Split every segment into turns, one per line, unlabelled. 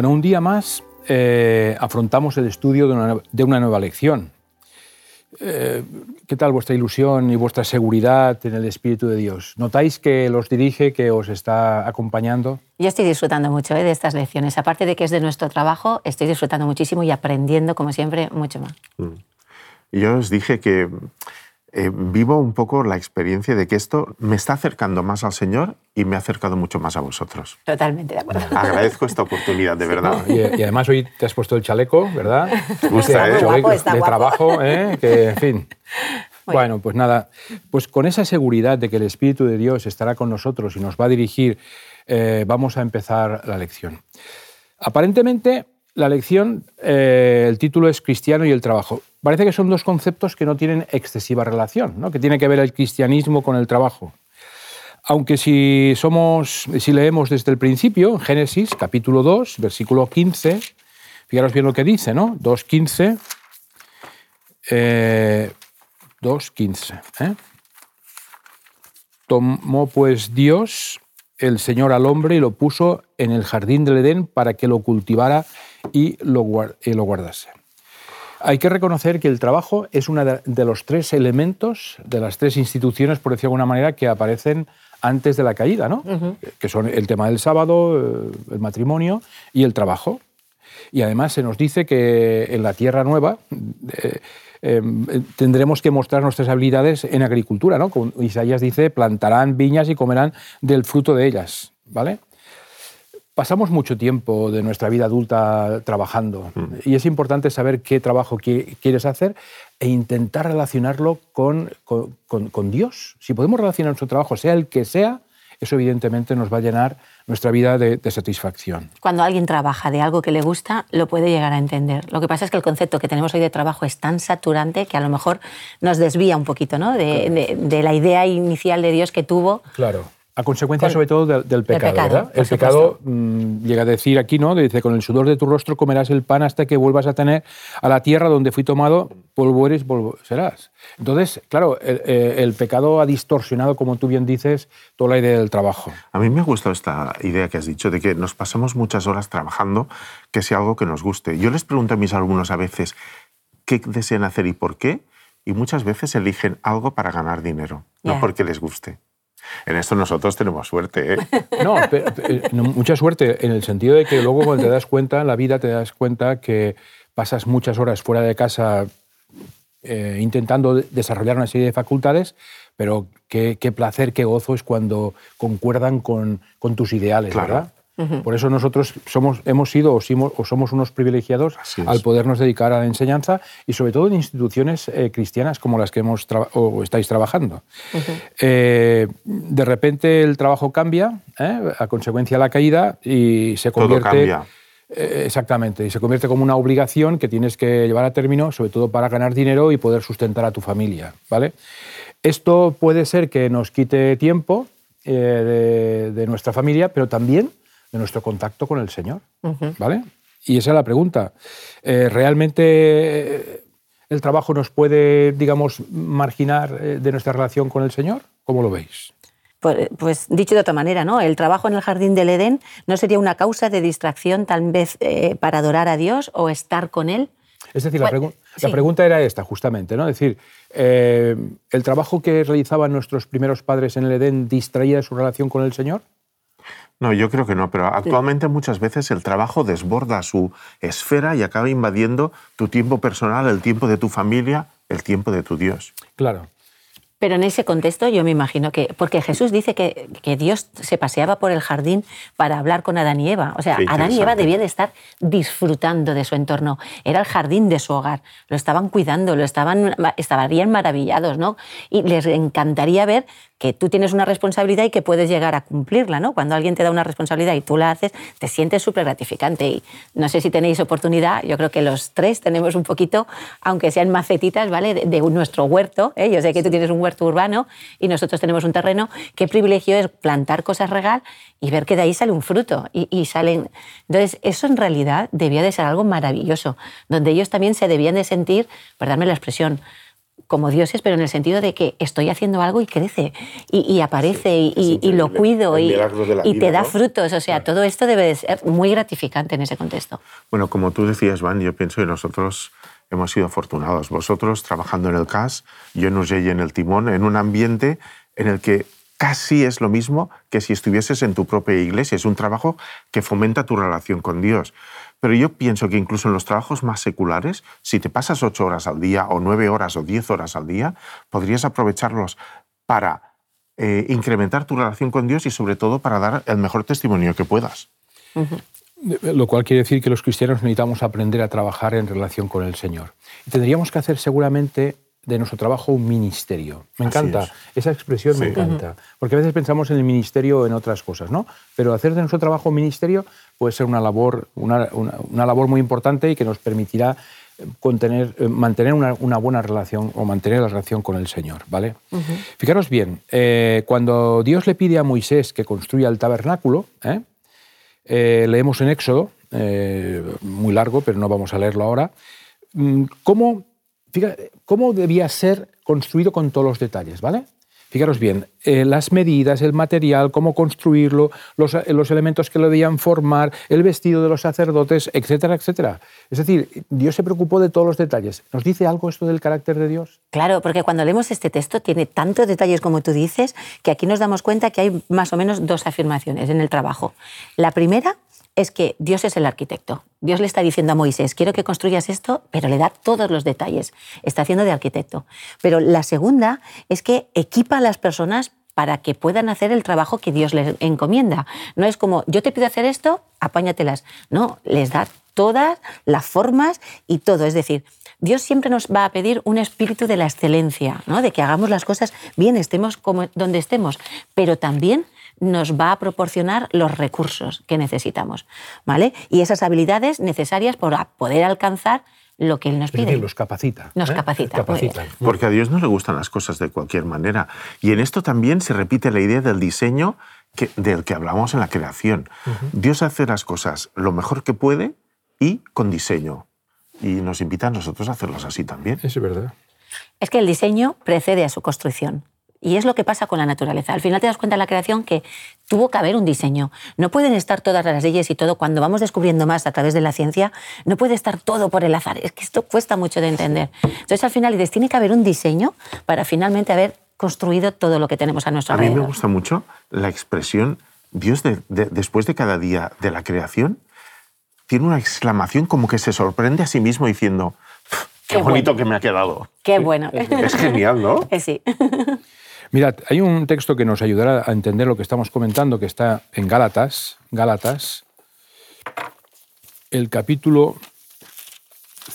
Bueno, un día más eh, afrontamos el estudio de una, de una nueva lección. Eh, ¿Qué tal vuestra ilusión y vuestra seguridad en el Espíritu de Dios? ¿Notáis que los dirige, que os está acompañando?
Yo estoy disfrutando mucho eh, de estas lecciones. Aparte de que es de nuestro trabajo, estoy disfrutando muchísimo y aprendiendo, como siempre, mucho más. Mm.
Yo os dije que eh, vivo un poco la experiencia de que esto me está acercando más al Señor y me ha acercado mucho más a vosotros.
Totalmente de acuerdo.
Agradezco esta oportunidad, de verdad.
Y, además hoy te has puesto el chaleco, ¿verdad?
gusta, ¿eh?
Guapo, está
de
guapo.
trabajo, ¿eh? que en fin. Bueno, pues nada, pues con esa seguridad de que el Espíritu de Dios estará con nosotros y nos va a dirigir, eh, vamos a empezar la lección. Aparentemente, la lección, eh, el título es Cristiano y el trabajo. Parece que son dos conceptos que no tienen excesiva relación, ¿no? que tiene que ver el cristianismo con el trabajo. Aunque si, somos, si leemos desde el principio, en Génesis capítulo 2, versículo 15, fijaros bien lo que dice, ¿no? 2.15, eh, 2.15. ¿eh? Tomó pues Dios el Señor al hombre y lo puso en el jardín del Edén para que lo cultivara y lo, y lo guardase. Hay que reconocer que el trabajo es uno de los tres elementos, de las tres instituciones, por decir de alguna manera, que aparecen antes de la caída, ¿no? Uh -huh. que son el tema del sábado, el matrimonio y el trabajo. Y además se nos dice que en la tierra nueva eh, eh, tendremos que mostrar nuestras habilidades en agricultura, ¿no? Como Isaías dice, plantarán viñas y comerán del fruto de ellas, ¿vale? Pasamos mucho tiempo de nuestra vida adulta trabajando mm. y es importante saber qué trabajo quieres hacer e intentar relacionarlo con, con, con, con, Dios. Si podemos relacionar nuestro trabajo, sea el que sea, eso evidentemente nos va a llenar nuestra vida de, de, satisfacción.
Cuando alguien trabaja de algo que le gusta, lo puede llegar a entender. Lo que pasa es que el concepto que tenemos hoy de trabajo es tan saturante que a lo mejor nos desvía un poquito ¿no? de, claro. de, de la idea inicial de Dios que tuvo.
Claro. A consecuencia, sobre todo, del, del pecado,
pecado,
¿verdad? El pecado mmm, llega a decir aquí, ¿no? Dice, con el sudor de tu rostro comerás el pan hasta que vuelvas a tener a la tierra donde fui tomado, polvo eres, polvo serás. Entonces, claro, el, el, pecado ha distorsionado, como tú bien dices, toda la idea del trabajo.
A mí me ha gustado esta idea que has dicho, de que nos pasamos muchas horas trabajando, que sea algo que nos guste. Yo les pregunto a mis alumnos a veces qué desean hacer y por qué, y muchas veces eligen algo para ganar dinero, yeah. no porque les guste. En esto nosotros tenemos suerte. ¿eh?
No, pero, pero, mucha suerte en el sentido de que luego cuando te das cuenta en la vida te das cuenta que pasas muchas horas fuera de casa eh, intentando desarrollar una serie de facultades, pero qué, qué, placer, qué gozo es cuando concuerdan con, con tus ideales,
claro.
¿verdad? Por eso nosotros somos, hemos sido o somos unos privilegiados al podernos dedicar a la enseñanza y sobre todo en instituciones eh, cristianas como las que hemos o estáis trabajando. Uh -huh. eh, de repente el trabajo cambia ¿eh? a consecuencia de la caída y se convierte...
Todo cambia.
Exactamente, y se convierte como una obligación que tienes que llevar a término, sobre todo para ganar dinero y poder sustentar a tu familia. ¿vale? Esto puede ser que nos quite tiempo eh, de, de nuestra familia, pero también de nuestro contacto con el Señor. Uh -huh. ¿Vale? Y esa es la pregunta. Eh, ¿Realmente el trabajo nos puede, digamos, marginar eh, de nuestra relación con el Señor? ¿Cómo lo veis?
Pues, pues, dicho de otra manera, ¿no? El trabajo en el jardín del Edén no sería una causa de distracción tal vez eh, para adorar a Dios o estar con Él.
Es decir, la, pregu sí. la, pregunta era esta, justamente, ¿no? Es decir, eh, ¿el trabajo que realizaban nuestros primeros padres en el Edén distraía de su relación con el Señor?
No, yo creo que no, pero actualmente muchas veces el trabajo desborda su esfera y acaba invadiendo tu tiempo personal, el tiempo de tu familia, el tiempo de tu Dios.
Claro.
Pero en ese contexto yo me imagino que, porque Jesús dice que, que, Dios se paseaba por el jardín para hablar con Adán y Eva. O sea, Adán y Eva debían de estar disfrutando de su entorno. Era el jardín de su hogar. Lo estaban cuidando, lo estaban, estarían maravillados, ¿no? Y les encantaría ver que tú tienes una responsabilidad y que puedes llegar a cumplirla, ¿no? Cuando alguien te da una responsabilidad y tú la haces, te sientes súper gratificante. Y no sé si tenéis oportunidad, yo creo que los tres tenemos un poquito, aunque sean macetitas, ¿vale? De, de nuestro huerto. ¿eh? Yo sé que tú tienes un huerto urbano y nosotros tenemos un terreno. Qué privilegio es plantar cosas regal y ver que de ahí sale un fruto. Y, y salen... Entonces, eso en realidad debía de ser algo maravilloso, donde ellos también se debían de sentir, perdóname la expresión, como dioses, pero en el sentido de que estoy haciendo algo y crece y, aparece y, lo cuido y, te da frutos. O sea, todo esto debe de ser muy gratificante en ese contexto.
Bueno, como tú decías, Van, yo pienso que nosotros hemos sido afortunados. Vosotros trabajando en el CAS, yo en Usey en el Timón, en un ambiente en el que casi es lo mismo que si estuvieses en tu propia iglesia. Es un trabajo que fomenta tu relación con Dios. Pero yo pienso que incluso en los trabajos más seculares, si te pasas ocho horas al día o nueve horas o diez horas al día, podrías aprovecharlos para eh, incrementar tu relación con Dios y sobre todo para dar el mejor testimonio que puedas.
Lo cual quiere decir que los cristianos necesitamos aprender a trabajar en relación con el Señor. Y tendríamos que hacer seguramente de nuestro trabajo un ministerio. Me encanta, esa expresión me encanta, porque a veces pensamos en el ministerio o en otras cosas, ¿no? Pero hacer de nuestro trabajo un ministerio puede ser una labor, una, labor muy importante y que nos permitirá contener, eh, mantener una, buena relación o mantener la relación con el Señor, ¿vale? Fijaros bien, eh, cuando Dios le pide a Moisés que construya el tabernáculo, ¿eh? Leemos en Éxodo, muy largo, pero no vamos a leerlo ahora, mm, cómo fíjate, cómo debía ser construido con todos los detalles, ¿vale? Fijaros bien, eh, las medidas, el material, cómo construirlo, los, eh, los, elementos que lo debían formar, el vestido de los sacerdotes, etcétera, etcétera. Es decir, Dios se preocupó de todos los detalles. ¿Nos dice algo esto del carácter de Dios?
Claro, porque cuando leemos este texto tiene tantos detalles como tú dices que aquí nos damos cuenta que hay más o menos dos afirmaciones en el trabajo. La primera es que Dios es el arquitecto. Dios le está diciendo a Moisés, quiero que construyas esto, pero le da todos los detalles. Está haciendo de arquitecto. Pero la segunda es que equipa a las personas para que puedan hacer el trabajo que Dios les encomienda. No es como, yo te pido hacer esto, apáñatelas. No, les da todas las formas y todo. Es decir, Dios siempre nos va a pedir un espíritu de la excelencia, ¿no? de que hagamos las cosas bien, estemos como donde estemos, pero también nos va a proporcionar los recursos que necesitamos, ¿vale? Y esas habilidades necesarias para poder alcanzar lo que Él nos pide.
los capacita.
Nos ¿eh? capacita.
Porque a Dios no le gustan las cosas de cualquier manera. Y en esto también se repite la idea del diseño que, del que hablamos en la creación. Dios hace las cosas lo mejor que puede y con diseño. Y nos invita a nosotros a hacerlas así también.
Es verdad.
Es que el diseño precede a su construcción. Y es lo que pasa con la naturaleza. Al final te das cuenta en la creación que tuvo que haber un diseño. No pueden estar todas las leyes y todo. Cuando vamos descubriendo más a través de la ciencia, no puede estar todo por el azar. Es que esto cuesta mucho de entender. Entonces al final dices, tiene que haber un diseño para finalmente haber construido todo lo que tenemos a nuestro alrededor.
A mí me gusta mucho la expresión, Dios después de cada día de la creación, tiene una exclamación como que se sorprende a sí mismo diciendo, qué, bonito que me ha quedado.
Qué bueno.
Es genial, ¿no?
Sí.
Mirad, hay un texto que nos ayudará a entender lo que estamos comentando, que está en Gálatas, Gálatas, el capítulo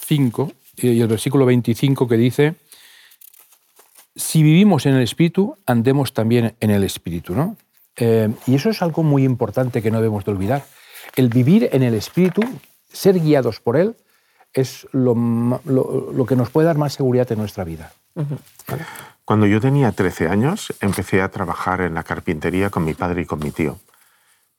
5 y el versículo 25 que dice, si vivimos en el Espíritu, andemos también en el Espíritu. ¿no? Eh, y eso es algo muy importante que no debemos de olvidar. El vivir en el Espíritu, ser guiados por Él, es lo, que nos puede dar más seguridad en nuestra vida.
Cuando yo tenía 13 años, empecé a trabajar en la carpintería con mi padre y con mi tío.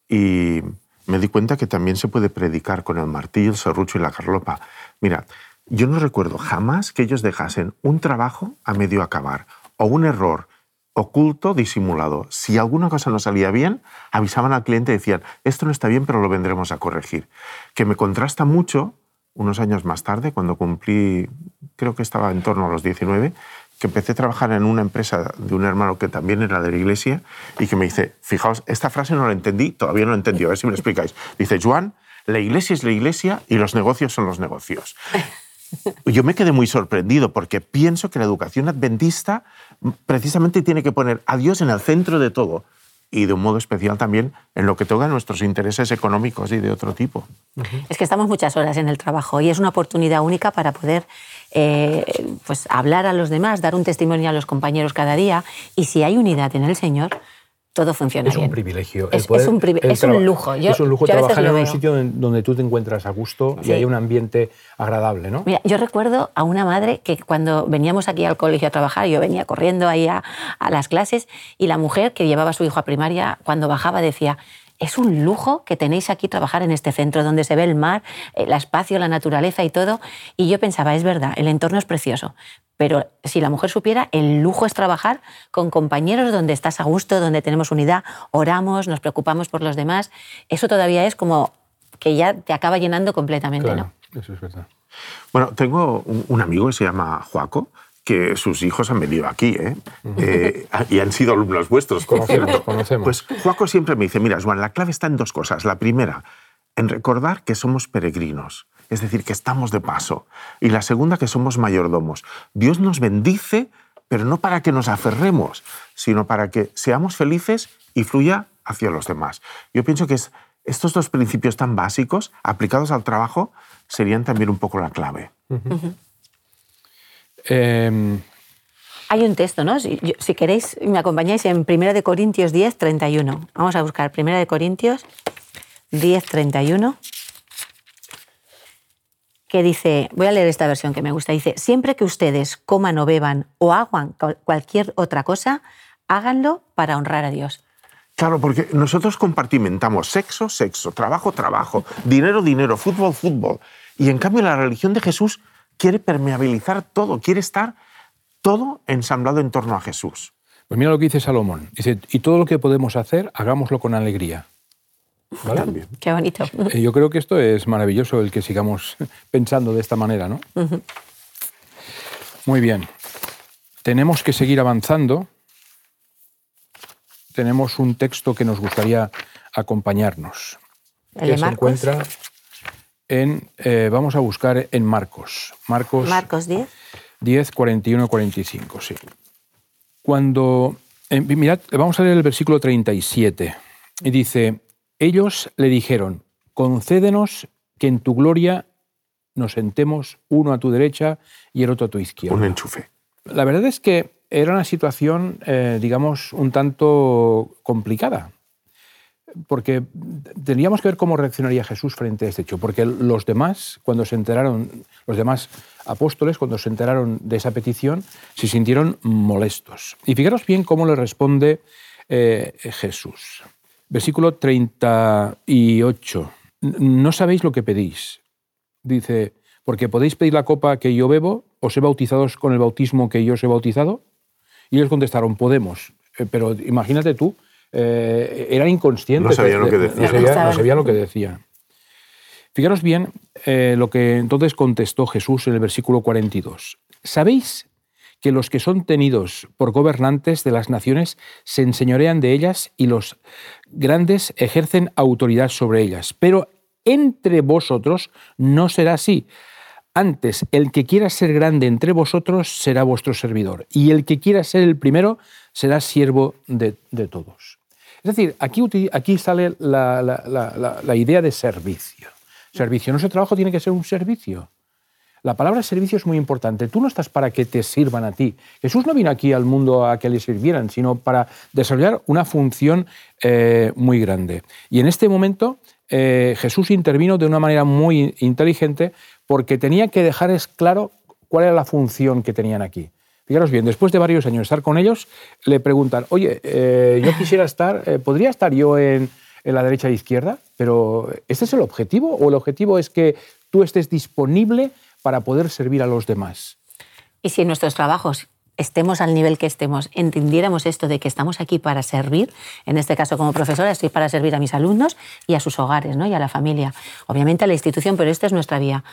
Y me di cuenta que también se puede predicar con el martillo, el serrucho y la carlopa. Mira, yo no recuerdo jamás que ellos dejasen un trabajo a medio acabar o un error oculto, disimulado. Si alguna cosa no salía bien, avisaban al cliente y decían, esto no está bien, pero lo vendremos a corregir. Que me contrasta mucho, unos años más tarde, cuando cumplí, creo que estaba en torno a los 19, que empecé a trabajar en una empresa de un hermano que también era de la iglesia y que me dice, fijaos, esta frase no la entendí, todavía no la entendí, a ver si me lo explicáis. Dice, Juan, la iglesia es la iglesia y los negocios son los negocios. Yo me quedé muy sorprendido porque pienso que la educación adventista precisamente tiene que poner a Dios en el centro de todo y de un modo especial también en lo que toca nuestros intereses económicos y de otro tipo.
Es que estamos muchas horas en el trabajo y es una oportunidad única para poder eh, pues hablar a los demás, dar un testimonio a los compañeros cada día y si hay unidad en el Señor, todo funciona
es
bien.
Un privilegio.
Es, un, es un, lujo.
es un lujo trabajar en un sitio donde tú te encuentras a gusto y hay un ambiente agradable, ¿no?
Mira, yo recuerdo a una madre que cuando veníamos aquí al colegio a trabajar, yo venía corriendo ahí a, a las clases y la mujer que llevaba a su hijo a primaria, cuando bajaba decía, es un lujo que tenéis aquí trabajar en este centro donde se ve el mar, el espacio, la naturaleza y todo. Y yo pensaba, es verdad, el entorno es precioso, pero si la mujer supiera, el lujo es trabajar con compañeros donde estás a gusto, donde tenemos unidad, oramos, nos preocupamos por los demás. Eso todavía es como que ya te acaba llenando completamente,
¿no? Eso es verdad.
Bueno, tengo un amigo que se llama Joaco, que sus hijos han venido aquí ¿eh? eh y han sido alumnos vuestros.
Conocemos, conocemos.
Pues Joaco siempre me dice, mira, Juan, la clave está en dos cosas. La primera, en recordar que somos peregrinos, es decir, que estamos de paso. Y la segunda, que somos mayordomos. Dios nos bendice, pero no para que nos aferremos, sino para que seamos felices y fluya hacia los demás. Yo pienso que estos dos principios tan básicos, aplicados al trabajo, serían también un poco la clave.
Em, Hay un texto, ¿no? Si, queréis, me acompañáis en 1 de Corintios 10, 31. Vamos a buscar 1 de Corintios 10, 31 que dice, voy a leer esta versión que me gusta, dice, siempre que ustedes coman o beban o hagan cualquier otra cosa, háganlo para honrar a Dios.
Claro, porque nosotros compartimentamos sexo, sexo, trabajo, trabajo, dinero, dinero, fútbol, fútbol. Y en cambio la religión de Jesús quiere permeabilizar todo, quiere estar todo ensamblado en torno a Jesús.
Pues mira lo que dice Salomón. Dice, y todo lo que podemos hacer, hagámoslo con alegría.
¿Vale? Qué bonito.
Eh, yo creo que esto es maravilloso el que sigamos pensando de esta manera, ¿no? Muy bien. Tenemos que seguir avanzando. Tenemos un texto que nos gustaría acompañarnos.
¿El se encuentra
en, eh, vamos a buscar en Marcos.
Marcos, Marcos 10.
10, 41, 45, sí. Cuando, eh, mirad, vamos a leer el versículo 37. Y dice, ellos le dijeron, concédenos que en tu gloria nos sentemos uno a tu derecha y el otro a tu izquierda.
Un enchufe.
La verdad es que era una situación, eh, digamos, un tanto complicada, porque teníamos que ver cómo reaccionaría Jesús frente a este hecho, porque los demás, cuando se enteraron, los demás apóstoles, cuando se enteraron de esa petición, se sintieron molestos. Y fijaros bien cómo le responde eh, Jesús. Versículo 38. No sabéis lo que pedís. Dice, porque podéis pedir la copa que yo bebo, os he bautizados con el bautismo que yo os he bautizado. Y ellos contestaron, podemos. Eh, pero imagínate tú, eh, eran inconscientes.
No sabían lo que decían.
No sabían, lo que decían. Fijaros bien eh, lo que entonces contestó Jesús en el versículo 42. ¿Sabéis que los que son tenidos por gobernantes de las naciones se enseñorean de ellas y los grandes ejercen autoridad sobre ellas? Pero entre vosotros no será así. Antes, el que quiera ser grande entre vosotros será vuestro servidor, y el que quiera ser el primero será siervo de todos. Es decir, aquí, aquí sale la, idea de servicio. Servicio. Nuestro trabajo tiene que ser un servicio. La palabra servicio es muy importante. Tú no estás para que te sirvan a ti. Jesús no vino aquí al mundo a que le sirvieran, sino para desarrollar una función eh, muy grande. Y en este momento eh, Jesús intervino de una manera muy inteligente porque tenía que dejar claro cuál era la función que tenían aquí. Fijaros bien, después de varios años estar con ellos, le preguntan, oye, eh, yo quisiera estar, eh, ¿podría estar yo en, la derecha e izquierda? Pero ¿este es el objetivo o el objetivo es que tú estés disponible para poder servir a los demás?
Y si en nuestros trabajos estemos al nivel que estemos, entendiéramos esto de que estamos aquí para servir, en este caso como profesora estoy para servir a mis alumnos y a sus hogares ¿no? y a la familia, obviamente a la institución, pero esta es nuestra vía.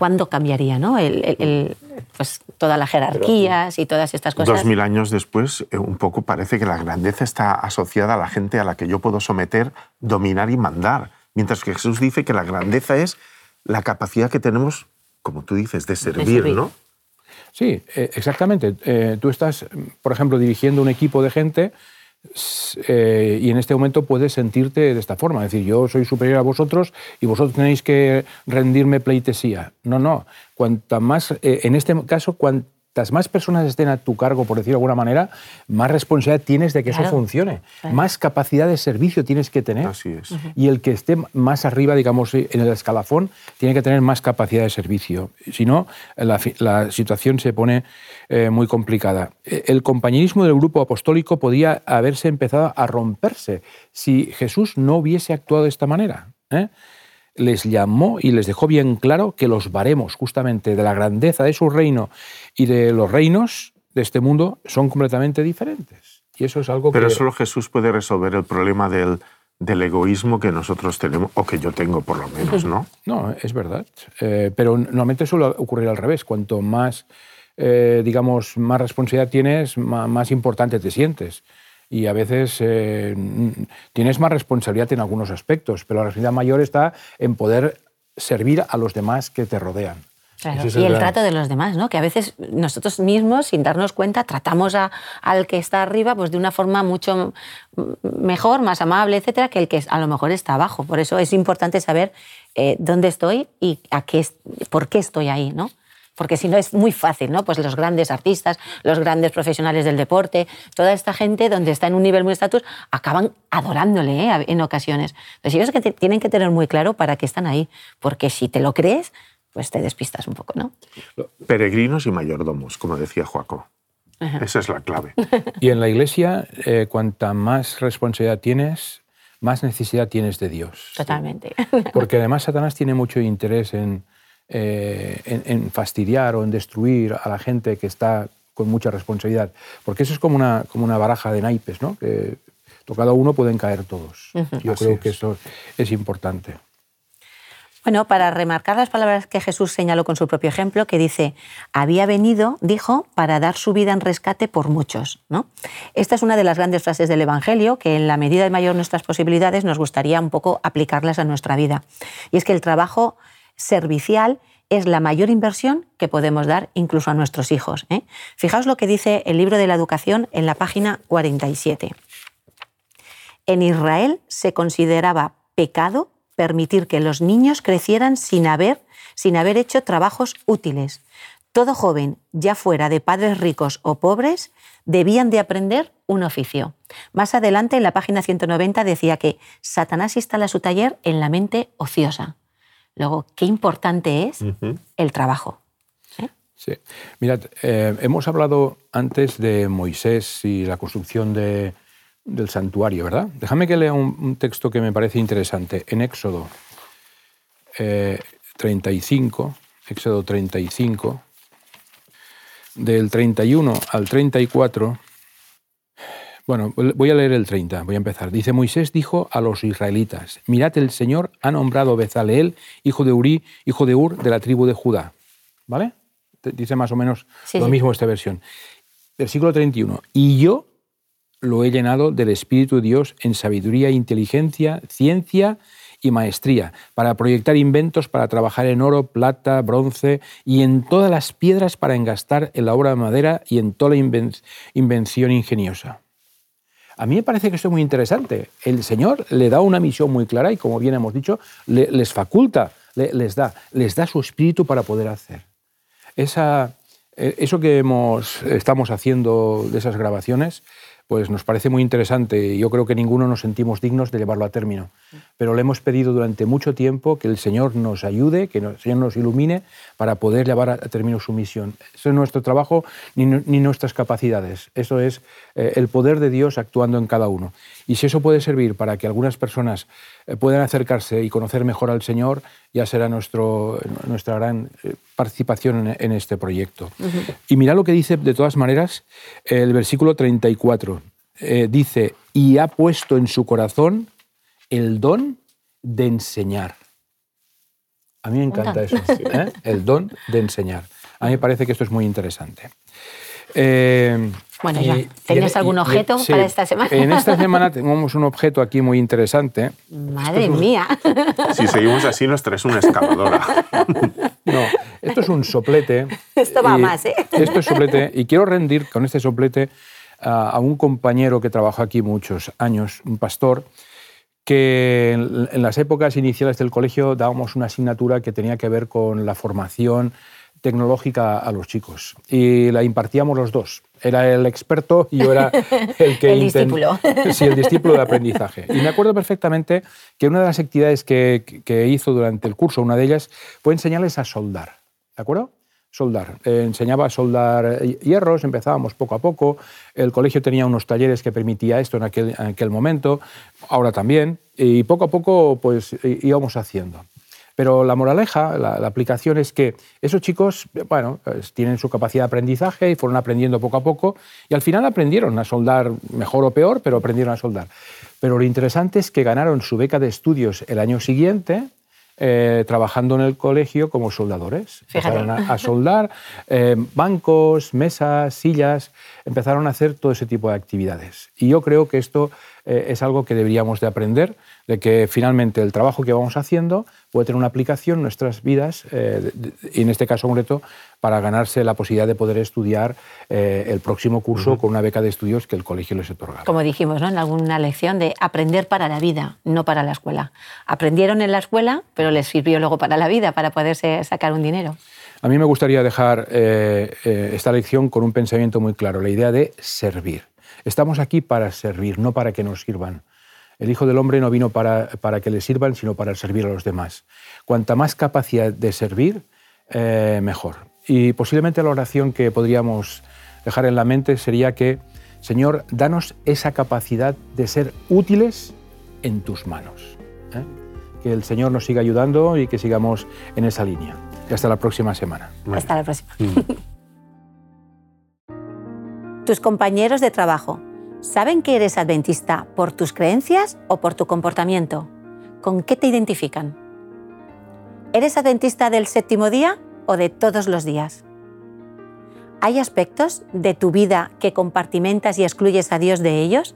¿Cuándo cambiaría ¿no? el, pues, todas las jerarquías y todas estas cosas?
Dos mil años después, eh, un poco parece que la grandeza está asociada a la gente a la que yo puedo someter, dominar y mandar, mientras que Jesús dice que la grandeza es la capacidad que tenemos, como tú dices, de servir, ¿no?
Sí, eh, exactamente. Eh, tú estás, por ejemplo, dirigiendo un equipo de gente eh, y en este momento puedes sentirte de esta forma, es decir, yo soy superior a vosotros y vosotros tenéis que rendirme pleitesía. No, no. Cuanta más, eh, en este caso, cuanto cuantas más personas estén a tu cargo, por decirlo de alguna manera, más responsabilidad tienes de que eso funcione. Más capacidad de servicio tienes que tener.
Así es.
Y el que esté más arriba, digamos, en el escalafón, tiene que tener más capacidad de servicio. Si no, la, situación se pone eh, muy complicada. E, el compañerismo del grupo apostólico podía haberse empezado a romperse si Jesús no hubiese actuado de esta manera. ¿eh? Les llamó y les dejó bien claro que los baremos justamente de la grandeza de su reino y de los reinos de este mundo son completamente diferentes. Y eso es algo
Pero solo Jesús puede resolver el problema del, del, egoísmo que nosotros tenemos, o que yo tengo por lo menos, ¿no?
No, es verdad. Eh, pero normalmente suele ocurrir al revés. Cuanto más, eh, digamos, más responsabilidad tienes, más importante te sientes y a veces eh, tienes más responsabilidad en algunos aspectos, pero la responsabilidad mayor está en poder servir a los demás que te rodean.
y el, trato de los demás, ¿no? que a veces nosotros mismos, sin darnos cuenta, tratamos a, al que está arriba pues, de una forma mucho mejor, más amable, etcétera, que el que a lo mejor está abajo. Por eso es importante saber eh, dónde estoy y a qué, por qué estoy ahí. ¿no? Porque si no es muy fácil, ¿no? Pues los grandes artistas, los grandes profesionales del deporte, toda esta gente donde está en un nivel muy estatus, acaban adorándole ¿eh? en ocasiones. Entonces ellos que tienen que tener muy claro para qué están ahí, porque si te lo crees, pues te despistas un poco, ¿no?
Peregrinos y mayordomos, como decía Joaco. Esa es la clave.
Y en la iglesia, eh, cuanta más responsabilidad tienes, más necesidad tienes de Dios.
Totalmente.
Porque además Satanás tiene mucho interés en, eh, en, fastidiar o en destruir a la gente que está con mucha responsabilidad. Porque eso es como una, como una baraja de naipes, ¿no? que tocado uno pueden caer todos. Yo creo que eso es importante.
Bueno, para remarcar las palabras que Jesús señaló con su propio ejemplo, que dice, había venido, dijo, para dar su vida en rescate por muchos. ¿no? Esta es una de las grandes frases del Evangelio que en la medida de mayor nuestras posibilidades nos gustaría un poco aplicarlas a nuestra vida. Y es que el trabajo servicial es la mayor inversión que podemos dar incluso a nuestros hijos. ¿eh? Fijaos lo que dice el libro de la educación en la página 47. En Israel se consideraba pecado permitir que los niños crecieran sin haber, sin haber hecho trabajos útiles. Todo joven, ya fuera de padres ricos o pobres, debían de aprender un oficio. Más adelante, en la página 190, decía que Satanás instala su taller en la mente ociosa. Luego, qué importante es el trabajo.
¿eh? Sí. Mirad, eh, hemos hablado antes de Moisés y la construcción del santuario, ¿verdad? Déjame que lea un, texto que me parece interesante. En Éxodo 35, eh, Éxodo 35, del 31 al 34, bueno, voy a leer el 30, voy a empezar. Dice, Moisés dijo a los israelitas, mirad, el Señor ha nombrado a Bezaleel, hijo de Uri, hijo de Ur, de la tribu de Judá. ¿Vale? Dice más o menos lo mismo esta versión. Versículo 31. Y yo lo he llenado del Espíritu de Dios en sabiduría, inteligencia, ciencia y maestría, para proyectar inventos, para trabajar en oro, plata, bronce y en todas las piedras para engastar en la obra de madera y en toda la invención ingeniosa. A mí me parece que esto es muy interesante. El Señor le da una misión muy clara y, como bien hemos dicho, les faculta, les, da, les da su espíritu para poder hacer. Esa, eh, eso que hemos, estamos haciendo de esas grabaciones pues nos parece muy interesante. Yo creo que ninguno nos sentimos dignos de llevarlo a término. Pero le hemos pedido durante mucho tiempo que el Señor nos ayude, que el Señor nos ilumine para poder llevar a término su misión. Eso es nuestro trabajo ni, nuestras capacidades. Eso es eh, el poder de Dios actuando en cada uno. Y si eso puede servir para que algunas personas eh, puedan acercarse y conocer mejor al Señor, ya será nuestro, nuestra gran eh, participación en, este proyecto. Y mira lo que dice, de todas maneras, el versículo 34. Eh, dice, y ha puesto en su corazón el don de enseñar. A mí me encanta eso, el don de enseñar. A mí me parece que esto es muy interesante.
Bueno, ya. ¿Tenías algún objeto para esta semana?
En esta semana tenemos un objeto aquí muy interesante.
Madre mía.
Si seguimos así, nos traes una excavadora.
No, esto es un soplete.
Esto va más, ¿eh?
Esto es soplete. Y quiero rendir con este soplete a, un compañero que trabajó aquí muchos años, un pastor, que en, las épocas iniciales del colegio dábamos una asignatura que tenía que ver con la formación tecnológica a los chicos y la impartíamos los dos. Era el experto y yo era el que...
el discípulo.
Sí, el discípulo de aprendizaje. Y me acuerdo perfectamente que una de las actividades que, que hizo durante el curso, una de ellas, fue enseñarles a soldar. ¿De acuerdo? soldar. Eh, enseñaba a soldar hierros, empezábamos poco a poco. El colegio tenía unos talleres que permitía esto en aquel, en aquel momento, ahora también, y poco a poco pues íbamos haciendo. Pero la moraleja, la, aplicación es que esos chicos, bueno, pues, tienen su capacidad de aprendizaje y fueron aprendiendo poco a poco y al final aprendieron a soldar, mejor o peor, pero aprendieron a soldar. Pero lo interesante es que ganaron su beca de estudios el año siguiente, eh, trabajando en el colegio como soldadores. Empezaron a, soldar eh, bancos, mesas, sillas, empezaron a hacer todo ese tipo de actividades. Y yo creo que esto eh, es algo que deberíamos de aprender, de que finalmente el trabajo que vamos haciendo puede tener una aplicación en nuestras vidas, y en este caso concreto, para ganarse la posibilidad de poder estudiar eh, el próximo curso con una beca de estudios que el colegio les otorga.
Como dijimos ¿no? en alguna lección, de aprender para la vida, no para la escuela. Aprendieron en la escuela, pero les sirvió luego para la vida, para poderse sacar un dinero.
A mí me gustaría dejar esta lección con un pensamiento muy claro, la idea de servir. Estamos aquí para servir, no para que nos sirvan. El Hijo del Hombre no vino para, para que le sirvan, sino para servir a los demás. Cuanta más capacidad de servir, eh, mejor. Y posiblemente la oración que podríamos dejar en la mente sería que, Señor, danos esa capacidad de ser útiles en tus manos. ¿eh? Que el Señor nos siga ayudando y que sigamos en esa línea. Y hasta la próxima semana.
Hasta la próxima. Mm. tus compañeros de trabajo, ¿saben que eres adventista por tus creencias o por tu comportamiento? ¿Con qué te identifican? ¿Eres adventista del séptimo día o de todos los días? ¿Hay aspectos de tu vida que compartimentas y excluyes a Dios de ellos?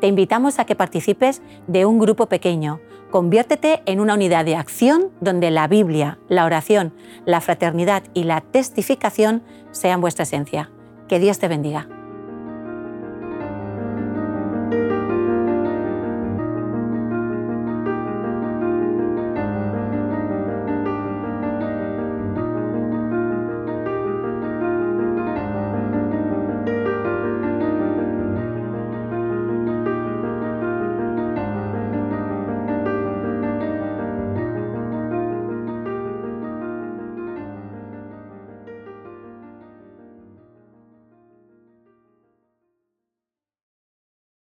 Te invitamos a que participes de un grupo pequeño. Conviértete en una unidad de acción donde la Biblia, la oración, la fraternidad y la testificación sean vuestra esencia. Que Dios te bendiga.